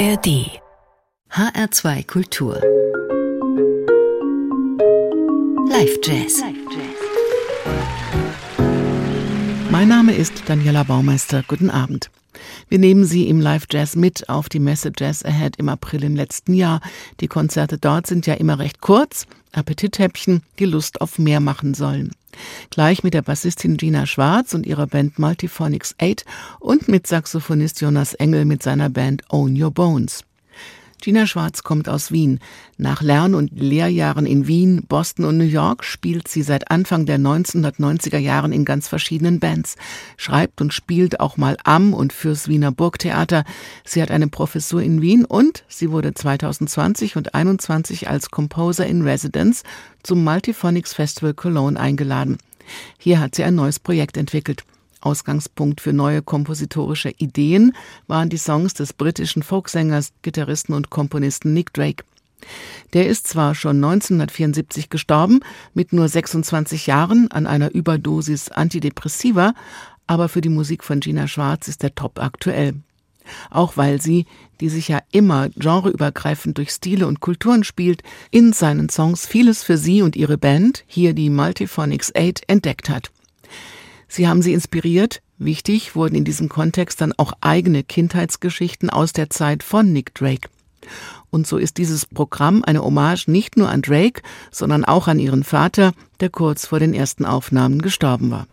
ARD HR2 Kultur Live Jazz Mein Name ist Daniela Baumeister. Guten Abend. Wir nehmen Sie im Live Jazz mit auf die Messe Jazz Ahead im April im letzten Jahr. Die Konzerte dort sind ja immer recht kurz, Appetithäppchen, die Lust auf mehr machen sollen. Gleich mit der Bassistin Gina Schwarz und ihrer Band Multiphonics 8 und mit Saxophonist Jonas Engel mit seiner Band Own Your Bones. Gina Schwarz kommt aus Wien. Nach Lern- und Lehrjahren in Wien, Boston und New York spielt sie seit Anfang der 1990er Jahren in ganz verschiedenen Bands, schreibt und spielt auch mal am und fürs Wiener Burgtheater. Sie hat eine Professur in Wien und sie wurde 2020 und 2021 als Composer in Residence zum Multiphonics Festival Cologne eingeladen. Hier hat sie ein neues Projekt entwickelt. Ausgangspunkt für neue kompositorische Ideen waren die Songs des britischen Folksängers, Gitarristen und Komponisten Nick Drake. Der ist zwar schon 1974 gestorben, mit nur 26 Jahren an einer Überdosis Antidepressiva, aber für die Musik von Gina Schwarz ist er top aktuell. Auch weil sie, die sich ja immer genreübergreifend durch Stile und Kulturen spielt, in seinen Songs vieles für sie und ihre Band, hier die Multiphonics 8, entdeckt hat. Sie haben sie inspiriert. Wichtig wurden in diesem Kontext dann auch eigene Kindheitsgeschichten aus der Zeit von Nick Drake. Und so ist dieses Programm eine Hommage nicht nur an Drake, sondern auch an ihren Vater, der kurz vor den ersten Aufnahmen gestorben war.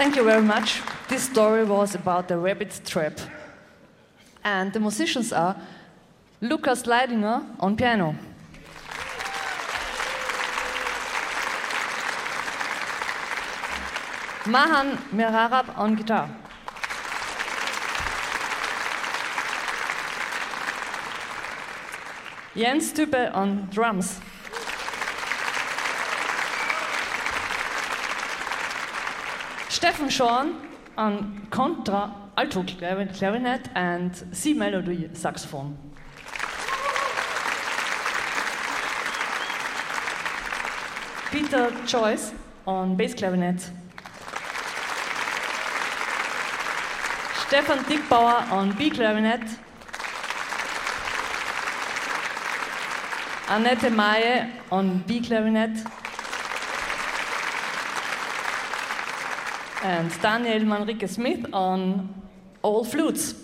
Thank you very much. This story was about the rabbit trap. And the musicians are Lukas Leidinger on piano. Mahan Mirarab on guitar. Jens Tübe on drums. Stefan Sean on contra, alto clarinet and C melody saxophone. Peter Choice on bass clarinet. Stefan Dickbauer on B clarinet. Annette Maye on B clarinet. And Daniel Manrique Smith on all flutes.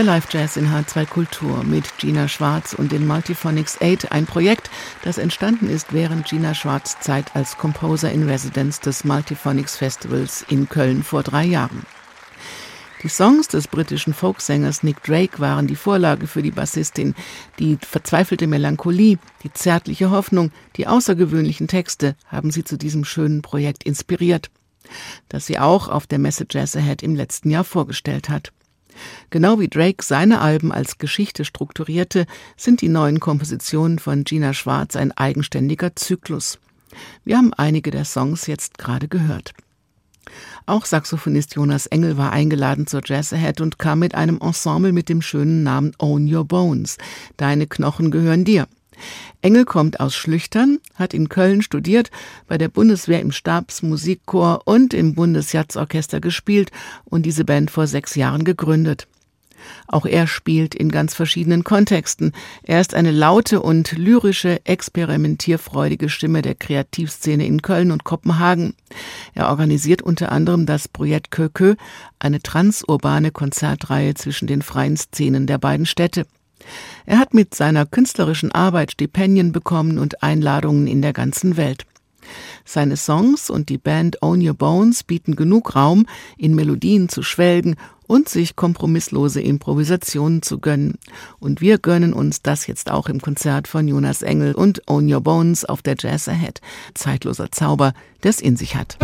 Der Live Jazz in H2 Kultur mit Gina Schwarz und den Multiphonics 8, ein Projekt, das entstanden ist während Gina Schwarz Zeit als Composer in Residence des Multiphonics Festivals in Köln vor drei Jahren. Die Songs des britischen Folksängers Nick Drake waren die Vorlage für die Bassistin. Die verzweifelte Melancholie, die zärtliche Hoffnung, die außergewöhnlichen Texte haben sie zu diesem schönen Projekt inspiriert, das sie auch auf der Messe Jazz Ahead im letzten Jahr vorgestellt hat. Genau wie Drake seine Alben als Geschichte strukturierte, sind die neuen Kompositionen von Gina Schwarz ein eigenständiger Zyklus. Wir haben einige der Songs jetzt gerade gehört. Auch Saxophonist Jonas Engel war eingeladen zur Jazz Ahead und kam mit einem Ensemble mit dem schönen Namen Own Your Bones. Deine Knochen gehören dir. Engel kommt aus Schlüchtern, hat in Köln studiert, bei der Bundeswehr im Stabsmusikchor und im Bundesjazzorchester gespielt und diese Band vor sechs Jahren gegründet. Auch er spielt in ganz verschiedenen Kontexten. Er ist eine laute und lyrische, experimentierfreudige Stimme der Kreativszene in Köln und Kopenhagen. Er organisiert unter anderem das Projekt Kökö, eine transurbane Konzertreihe zwischen den freien Szenen der beiden Städte. Er hat mit seiner künstlerischen Arbeit Stipendien bekommen und Einladungen in der ganzen Welt. Seine Songs und die Band Own Your Bones bieten genug Raum, in Melodien zu schwelgen und sich kompromisslose Improvisationen zu gönnen. Und wir gönnen uns das jetzt auch im Konzert von Jonas Engel und Own Your Bones auf der Jazz Ahead. Zeitloser Zauber, der es in sich hat.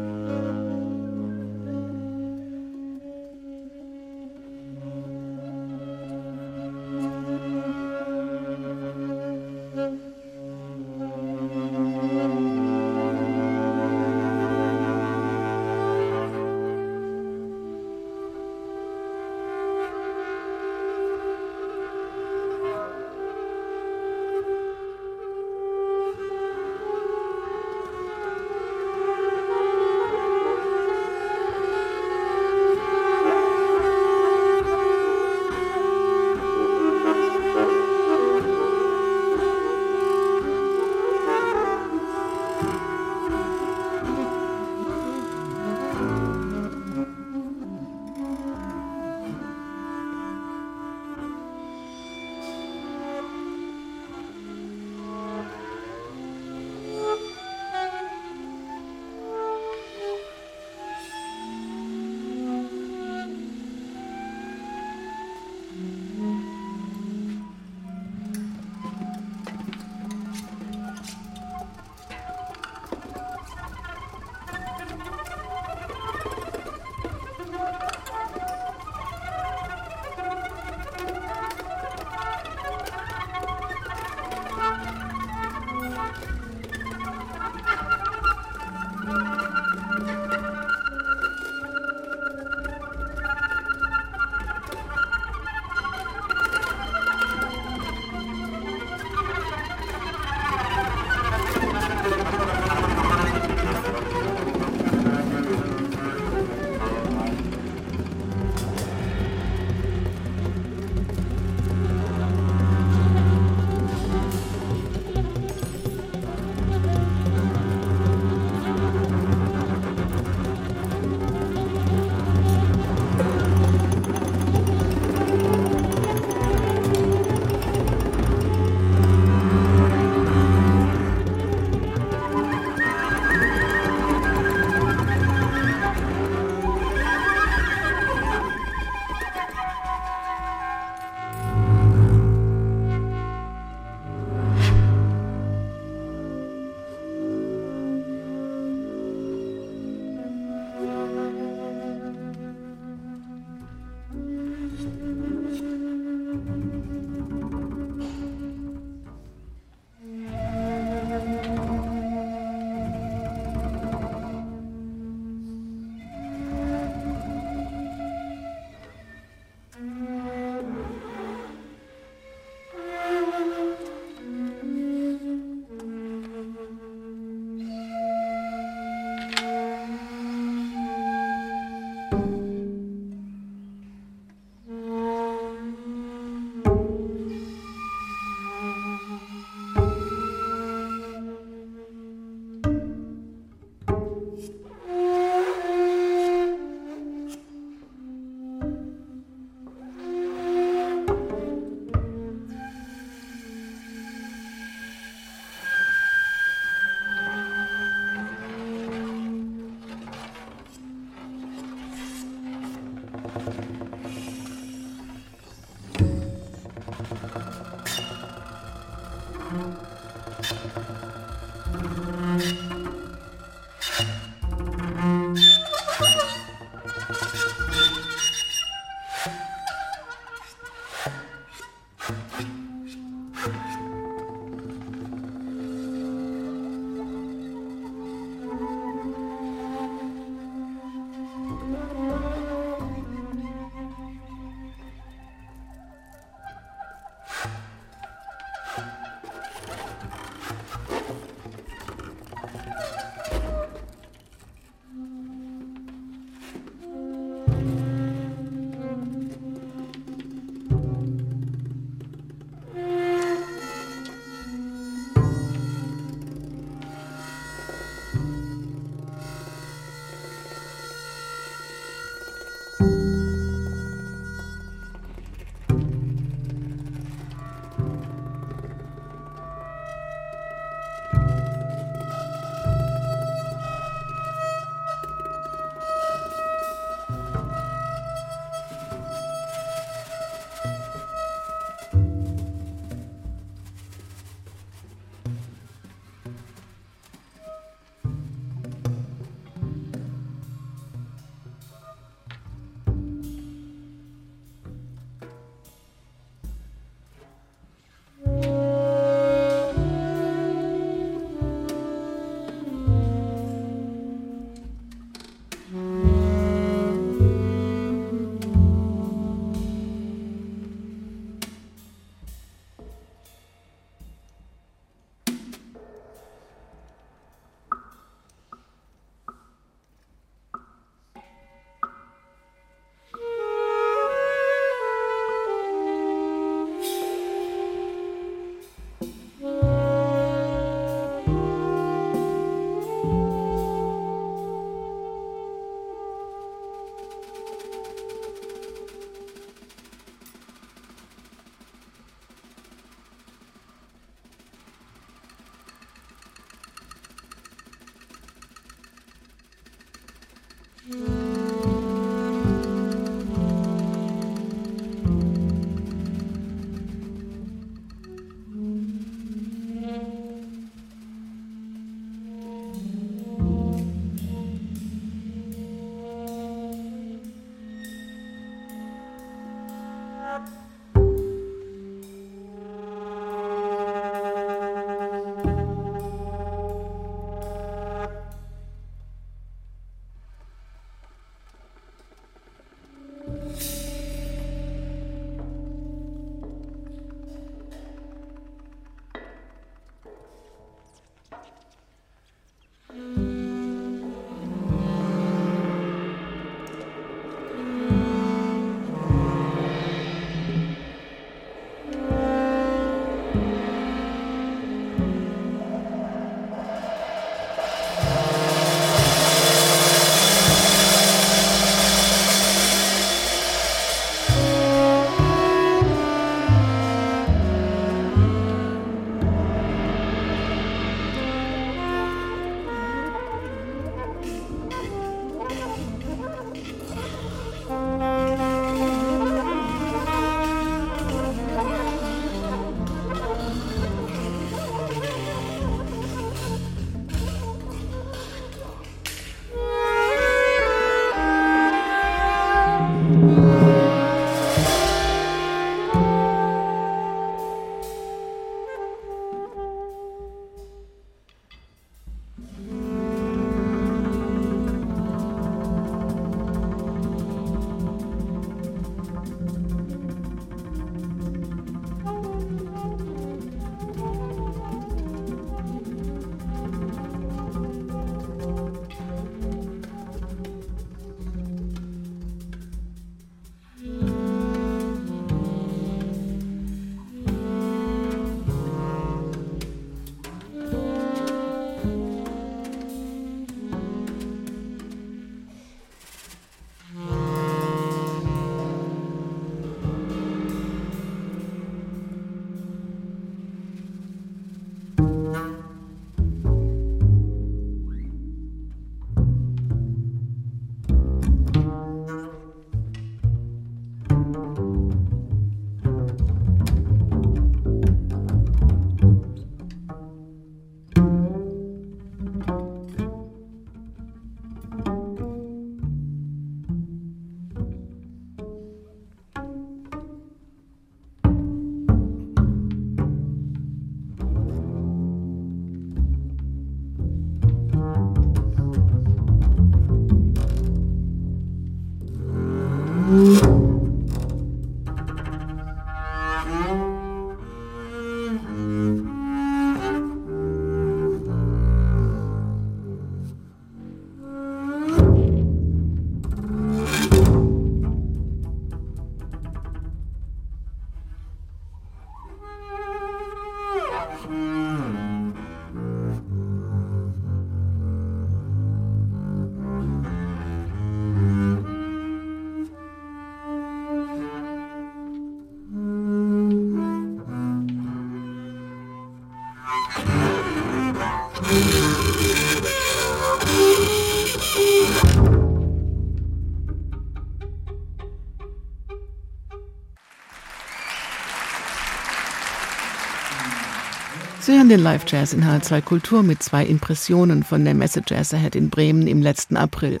Sie hören den Live Jazz in H2 Kultur mit zwei Impressionen von der Messe Jazz Ahead in Bremen im letzten April.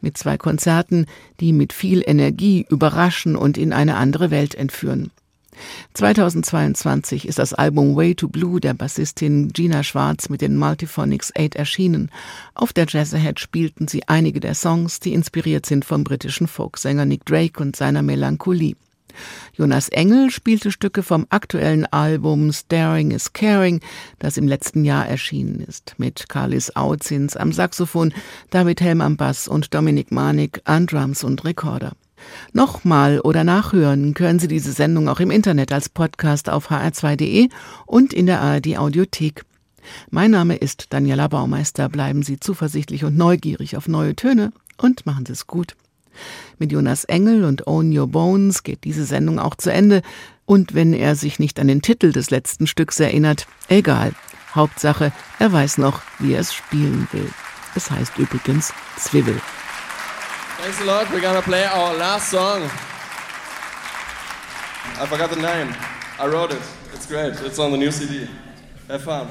Mit zwei Konzerten, die mit viel Energie überraschen und in eine andere Welt entführen. 2022 ist das Album Way to Blue der Bassistin Gina Schwarz mit den Multiphonics 8 erschienen. Auf der Jazz Ahead spielten sie einige der Songs, die inspiriert sind vom britischen Folksänger Nick Drake und seiner Melancholie. Jonas Engel spielte Stücke vom aktuellen Album Staring is Caring, das im letzten Jahr erschienen ist, mit Carlis Auzins am Saxophon, David Helm am Bass und Dominik Manik an Drums und Rekorder. Nochmal oder nachhören können Sie diese Sendung auch im Internet als Podcast auf hr2.de und in der ARD Audiothek. Mein Name ist Daniela Baumeister. Bleiben Sie zuversichtlich und neugierig auf neue Töne und machen Sie es gut. Mit Jonas Engel und Own Your Bones geht diese Sendung auch zu Ende. Und wenn er sich nicht an den Titel des letzten Stücks erinnert, egal. Hauptsache, er weiß noch, wie er es spielen will. Es heißt übrigens Zwiebel. Thanks a lot. We're gonna play our last song. I forgot the name. I wrote it. It's great. It's on the new CD. Have fun.